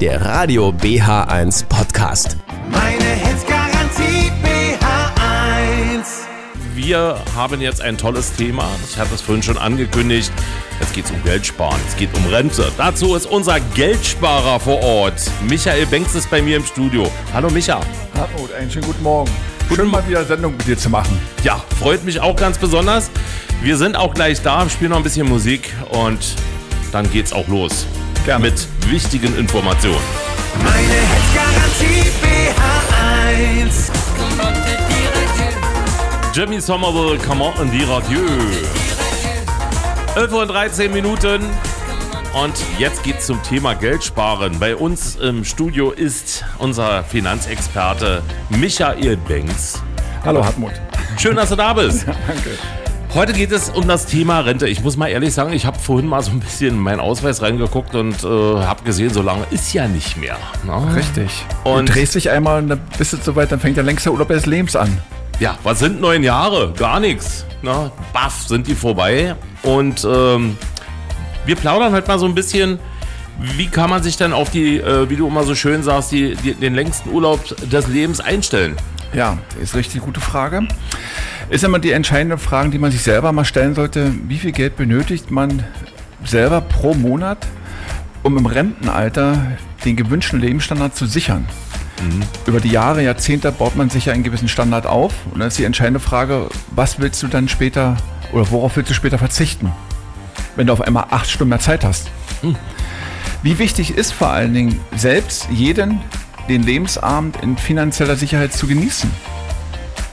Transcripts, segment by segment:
der Radio BH1 Podcast. Meine Hits Garantie BH1. Wir haben jetzt ein tolles Thema. Ich hatte es vorhin schon angekündigt. Es geht um Geldsparen, es geht um Rente. Dazu ist unser Geldsparer vor Ort. Michael Banks ist bei mir im Studio. Hallo Micha. Hartmut, einen schönen guten Morgen. Schön mal wieder Sendung mit dir zu machen. Ja, freut mich auch ganz besonders. Wir sind auch gleich da, spielen noch ein bisschen Musik und dann geht's auch los. Gerne. Mit wichtigen Informationen. Meine Hits Garantie BH1. Jimmy Somerville, come on in die Radio. 11 Uhr und 13 Minuten. Und jetzt geht's zum Thema Geldsparen. Bei uns im Studio ist unser Finanzexperte Michael Banks. Hallo Hartmut. Schön, dass du da bist. Danke. Heute geht es um das Thema Rente. Ich muss mal ehrlich sagen, ich habe vorhin mal so ein bisschen in meinen Ausweis reingeguckt und äh, habe gesehen, so lange ist ja nicht mehr. Ne? Richtig. Und- du drehst dich einmal und dann bist du soweit, dann fängt der längste Urlaub des Lebens an. Ja, was sind neun Jahre? Gar nichts. Ne? Baff, sind die vorbei. Und ähm, wir plaudern halt mal so ein bisschen, wie kann man sich dann auf die, äh, wie du immer so schön sagst, die, die, den längsten Urlaub des Lebens einstellen? Ja, ist richtig gute Frage. Ist immer die entscheidende Frage, die man sich selber mal stellen sollte. Wie viel Geld benötigt man selber pro Monat, um im Rentenalter den gewünschten Lebensstandard zu sichern? Über die Jahre, Jahrzehnte baut man sich ja einen gewissen Standard auf. Und dann ist die entscheidende Frage, was willst du dann später oder worauf willst du später verzichten, wenn du auf einmal acht Stunden mehr Zeit hast? Wie wichtig ist vor allen Dingen selbst jeden den Lebensabend in finanzieller Sicherheit zu genießen?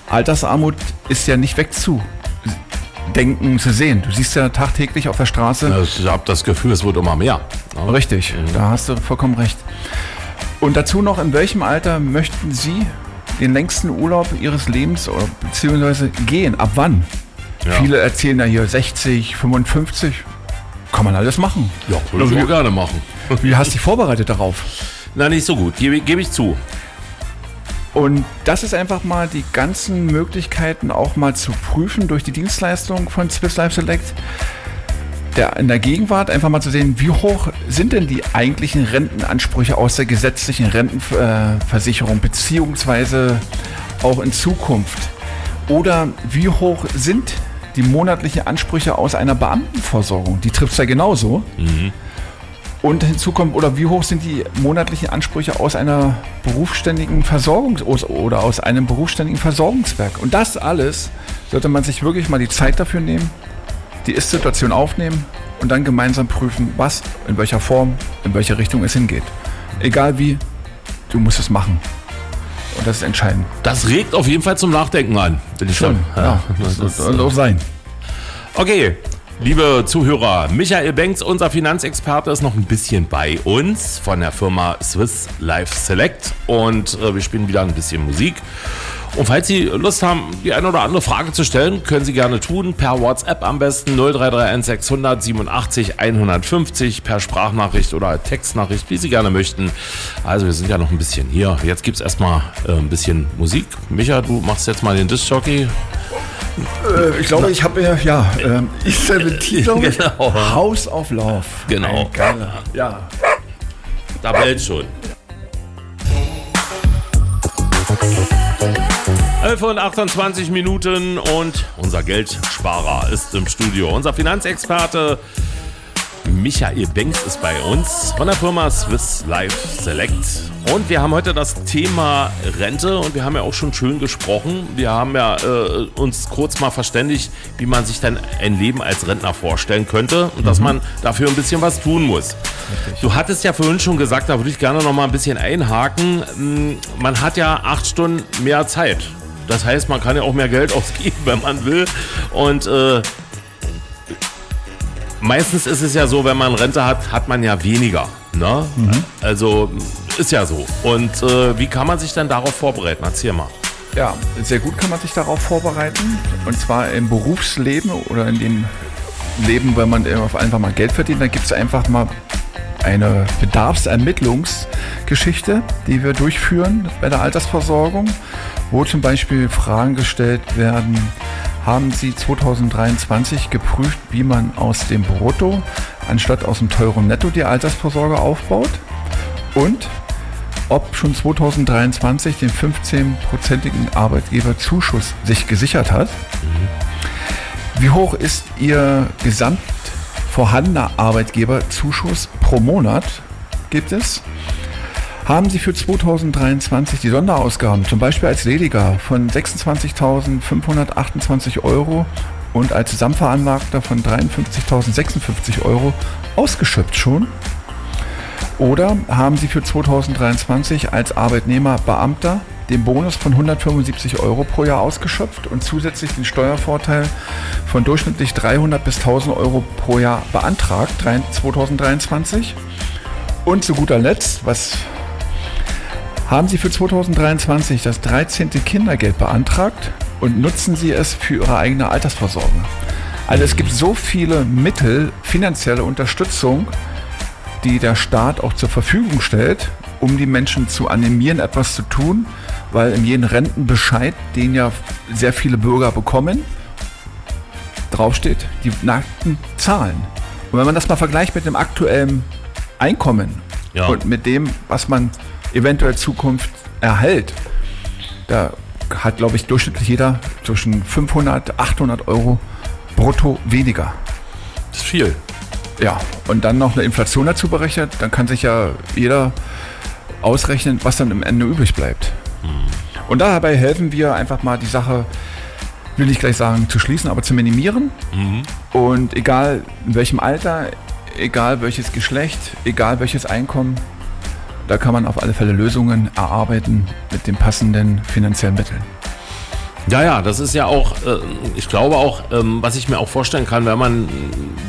Altersarmut ist ja nicht wegzudenken, zu sehen. Du siehst ja tagtäglich auf der Straße. Ich habe das Gefühl, es wird immer mehr. Ne? Richtig, da hast du vollkommen recht. Und dazu noch, in welchem Alter möchten Sie den längsten Urlaub Ihres Lebens oder beziehungsweise gehen? Ab wann? Ja. Viele erzählen ja hier 60, 55. Kann man alles machen. Ja, würde ich auch gerne machen. wie, wie hast du dich vorbereitet darauf? Na, nicht so gut, gebe geb ich zu. Und das ist einfach mal die ganzen Möglichkeiten auch mal zu prüfen durch die Dienstleistung von Swiss Life Select. Der, in der Gegenwart einfach mal zu sehen, wie hoch sind denn die eigentlichen Rentenansprüche aus der gesetzlichen Rentenversicherung, beziehungsweise auch in Zukunft. Oder wie hoch sind die monatlichen Ansprüche aus einer Beamtenversorgung? Die trifft es ja genauso. Und hinzu kommt, oder wie hoch sind die monatlichen Ansprüche aus einer berufsständigen aus- oder aus einem berufsständigen Versorgungswerk? Und das alles sollte man sich wirklich mal die Zeit dafür nehmen, die Ist-Situation aufnehmen und dann gemeinsam prüfen, was, in welcher Form, in welche Richtung es hingeht. Egal wie, du musst es machen. Und das ist entscheidend. Das regt auf jeden Fall zum Nachdenken an. Bin ich schon. Ja, das das ist, soll auch sein. Okay, liebe Zuhörer, Michael Banks, unser Finanzexperte, ist noch ein bisschen bei uns von der Firma Swiss Life Select und äh, wir spielen wieder ein bisschen Musik. Und falls Sie Lust haben, die eine oder andere Frage zu stellen, können Sie gerne tun. Per WhatsApp am besten 0331 687 150, per Sprachnachricht oder Textnachricht, wie Sie gerne möchten. Also wir sind ja noch ein bisschen hier. Jetzt gibt es erstmal äh, ein bisschen Musik. Micha, du machst jetzt mal den Disc-Jockey. Äh, ich glaube, ich habe ja, ja, Betitlung Genau. House of Love. Genau. Ein geiler, ja. Da bellt schon. 11 und 28 Minuten und unser Geldsparer ist im Studio. Unser Finanzexperte Michael Banks ist bei uns von der Firma Swiss Life Select. Und wir haben heute das Thema Rente und wir haben ja auch schon schön gesprochen. Wir haben ja äh, uns kurz mal verständigt, wie man sich dann ein Leben als Rentner vorstellen könnte und dass man dafür ein bisschen was tun muss. Du hattest ja vorhin schon gesagt, da würde ich gerne noch mal ein bisschen einhaken. Mm, Man hat ja acht Stunden mehr Zeit. Das heißt, man kann ja auch mehr Geld ausgeben, wenn man will. Und äh, meistens ist es ja so, wenn man Rente hat, hat man ja weniger. Ne? Also ist ja so. Und äh, wie kann man sich dann darauf vorbereiten? Erzähl mal. Ja, sehr gut kann man sich darauf vorbereiten. Und zwar im Berufsleben oder in dem Leben, wenn man einfach mal Geld verdient, dann gibt es einfach mal eine Bedarfsermittlungsgeschichte, die wir durchführen bei der Altersversorgung, wo zum Beispiel Fragen gestellt werden, haben Sie 2023 geprüft, wie man aus dem Brutto anstatt aus dem teuren Netto die Altersvorsorge aufbaut? und ob schon 2023 den 15-prozentigen Arbeitgeberzuschuss sich gesichert hat. Wie hoch ist Ihr gesamt vorhandener Arbeitgeberzuschuss pro Monat? Gibt es? Haben Sie für 2023 die Sonderausgaben, zum Beispiel als Lediger, von 26.528 Euro und als Zusammenveranlagter von 53.056 Euro ausgeschöpft schon? Oder haben Sie für 2023 als Arbeitnehmer Beamter den Bonus von 175 Euro pro Jahr ausgeschöpft und zusätzlich den Steuervorteil von durchschnittlich 300 bis 1000 Euro pro Jahr beantragt 2023? Und zu guter Letzt, was haben Sie für 2023 das 13. Kindergeld beantragt und nutzen Sie es für Ihre eigene Altersvorsorge? Also es gibt so viele Mittel, finanzielle Unterstützung, die der Staat auch zur Verfügung stellt, um die Menschen zu animieren, etwas zu tun, weil in jedem Rentenbescheid, den ja sehr viele Bürger bekommen, draufsteht, die nackten Zahlen. Und wenn man das mal vergleicht mit dem aktuellen Einkommen Ja. und mit dem, was man eventuell Zukunft erhält, da hat, glaube ich, durchschnittlich jeder zwischen 500, 800 Euro brutto weniger. Das ist viel. Ja, und dann noch eine Inflation dazu berechnet, dann kann sich ja jeder ausrechnen, was dann am Ende übrig bleibt. Und dabei helfen wir einfach mal die Sache, will ich gleich sagen, zu schließen, aber zu minimieren. Und egal in welchem Alter, egal welches Geschlecht, egal welches Einkommen, da kann man auf alle Fälle Lösungen erarbeiten mit den passenden finanziellen Mitteln. Ja, ja, das ist ja auch, äh, ich glaube auch, ähm, was ich mir auch vorstellen kann, wenn man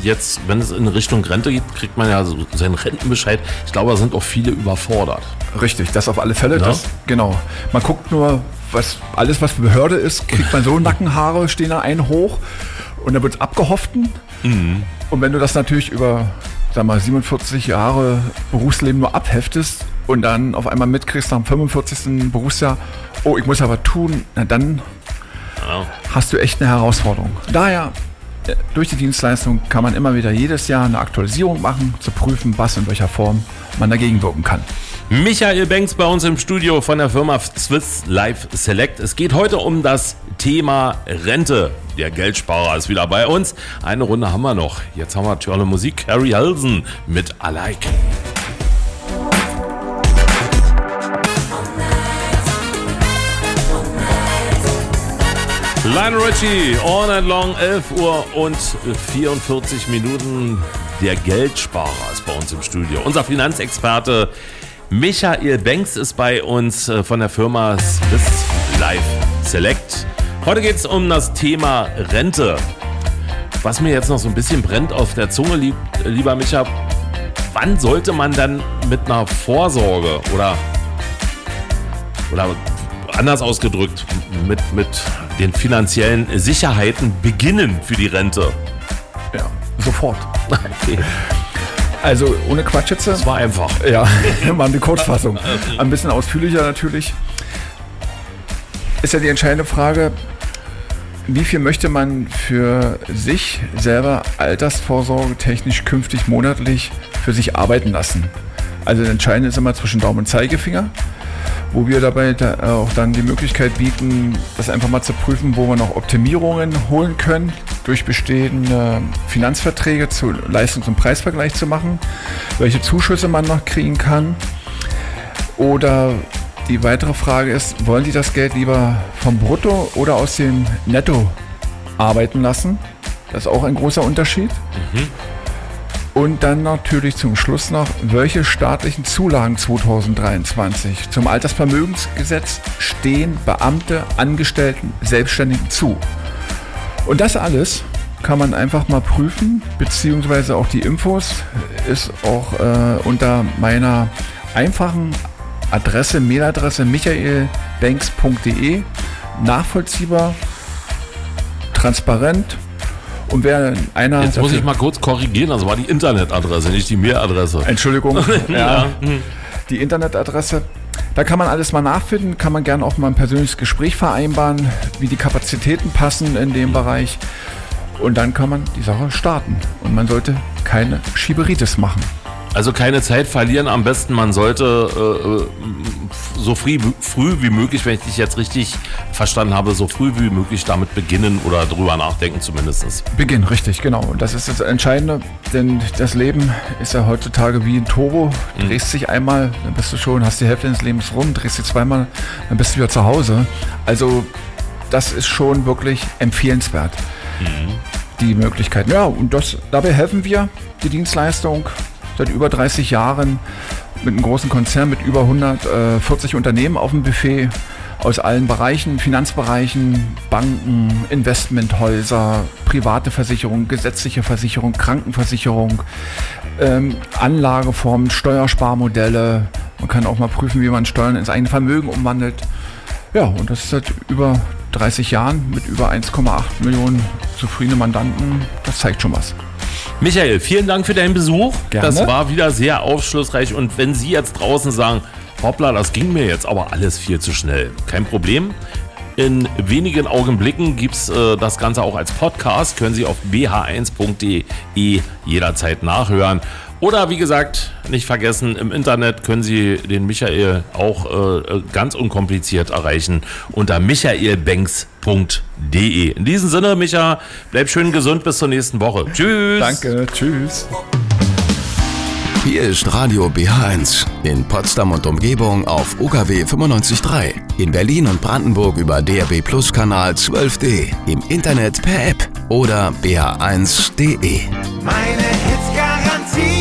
jetzt, wenn es in Richtung Rente geht, kriegt man ja so seinen Rentenbescheid. Ich glaube, da sind auch viele überfordert. Richtig, das auf alle Fälle. Ja. Das, genau. Man guckt nur, was alles, was Behörde ist, kriegt man so Nackenhaare, stehen da einen hoch und dann wird es abgehoften. Und wenn du das natürlich über, sag mal, 47 Jahre Berufsleben nur abheftest und dann auf einmal mitkriegst nach dem 45. Berufsjahr, oh, ich muss aber tun, na dann Ja. hast du echt eine Herausforderung. Daher, äh, durch die Dienstleistung kann man immer wieder jedes Jahr eine Aktualisierung machen, zu prüfen, was in welcher Form man dagegen wirken kann. Michael Banks bei uns im Studio von der Firma Swiss Life Select. Es geht heute um das Thema Rente. Der Geldsparer ist wieder bei uns. Eine Runde haben wir noch. Jetzt haben wir tolle Musik. Carrie Helsen mit I Like. Lionel Richie, all night long, 11 Uhr und 44 Minuten. Der Geldsparer ist bei uns im Studio. Unser Finanzexperte Michael Banks ist bei uns äh, von der Firma Swiss Life Select. Heute geht es um das Thema Rente. Was mir jetzt noch so ein bisschen brennt auf der Zunge, lieb, lieber Micha, wann sollte man dann mit einer Vorsorge oder, oder anders ausgedrückt, mit, mit den finanziellen Sicherheiten beginnen für die Rente? Ja, sofort. Okay, Also ohne Quatsch jetzt. das war einfach. Ja, mal eine Kurzfassung. Ein bisschen ausführlicher natürlich. Ist ja die entscheidende Frage, wie viel möchte man für sich selber altersvorsorge technisch künftig monatlich für sich arbeiten lassen? Also das Entscheidende ist immer zwischen Daumen und Zeigefinger, wo wir dabei da auch dann die Möglichkeit bieten, das einfach mal zu prüfen, wo wir noch Optimierungen holen können, durch bestehende Finanzverträge zu Leistungs- und Preisvergleich zu machen, welche Zuschüsse man noch kriegen kann. Oder die weitere Frage ist, wollen Sie das Geld lieber vom Brutto oder aus dem Netto arbeiten lassen? Das ist auch ein großer Unterschied. Und dann natürlich zum Schluss noch, welche staatlichen Zulagen 2023 zum Altersvermögensgesetz stehen Beamte, Angestellten, Selbstständigen zu? Und das alles kann man einfach mal prüfen, beziehungsweise auch die Infos ist auch äh, unter meiner einfachen Adresse, Mailadresse michaelbanks.de nachvollziehbar, transparent und wer einer Jetzt muss ich mal kurz korrigieren, das war die Internetadresse, nicht die Mailadresse. Entschuldigung, ja, die Internetadresse. Da kann man alles mal nachfinden, kann man gerne auch mal ein persönliches Gespräch vereinbaren, wie die Kapazitäten passen in dem Bereich. Und dann kann man die Sache starten. Und man sollte keine Schieberitis machen. Also keine Zeit verlieren. Am besten, man sollte äh, äh, so früh, früh wie möglich, wenn ich dich jetzt richtig verstanden habe, so früh wie möglich damit beginnen oder drüber nachdenken zumindest. Beginn, richtig, genau. Und das ist das Entscheidende, denn das Leben ist ja heutzutage wie ein Turbo. Du drehst dich einmal, dann bist du schon, hast die Hälfte deines Lebens rum, drehst dich zweimal, dann bist du wieder zu Hause. Also das ist schon wirklich empfehlenswert, die Möglichkeiten. Ja, und das, dabei helfen wir, die Dienstleistung, seit über 30 Jahren mit einem großen Konzern mit über 140 Unternehmen auf dem Buffet aus allen Bereichen, Finanzbereichen, Banken, Investmenthäuser, private Versicherung, gesetzliche Versicherung, Krankenversicherung, ähm, Anlageformen, Steuersparmodelle. Man kann auch mal prüfen, wie man Steuern ins eigene Vermögen umwandelt. Ja, und das ist seit über 30 Jahren mit über 1,8 Millionen zufriedene Mandanten. Das zeigt schon was. Michael, vielen Dank für deinen Besuch. Gerne. Das war wieder sehr aufschlussreich. Und wenn Sie jetzt draußen sagen, hoppla, das ging mir jetzt aber alles viel zu schnell, kein Problem. In wenigen Augenblicken gibt es äh, das Ganze auch als Podcast. Können Sie auf bh1.de jederzeit nachhören. Oder wie gesagt, nicht vergessen, im Internet können Sie den Michael auch äh, ganz unkompliziert erreichen unter michaelbanks.de. In diesem Sinne, Micha, bleib schön gesund bis zur nächsten Woche. Tschüss. Danke, tschüss. Hier ist Radio BH1 in Potsdam und Umgebung auf UKW 95.3, in Berlin und Brandenburg über DRB Plus Kanal 12D, im Internet per App oder bh1.de. Meine Hits.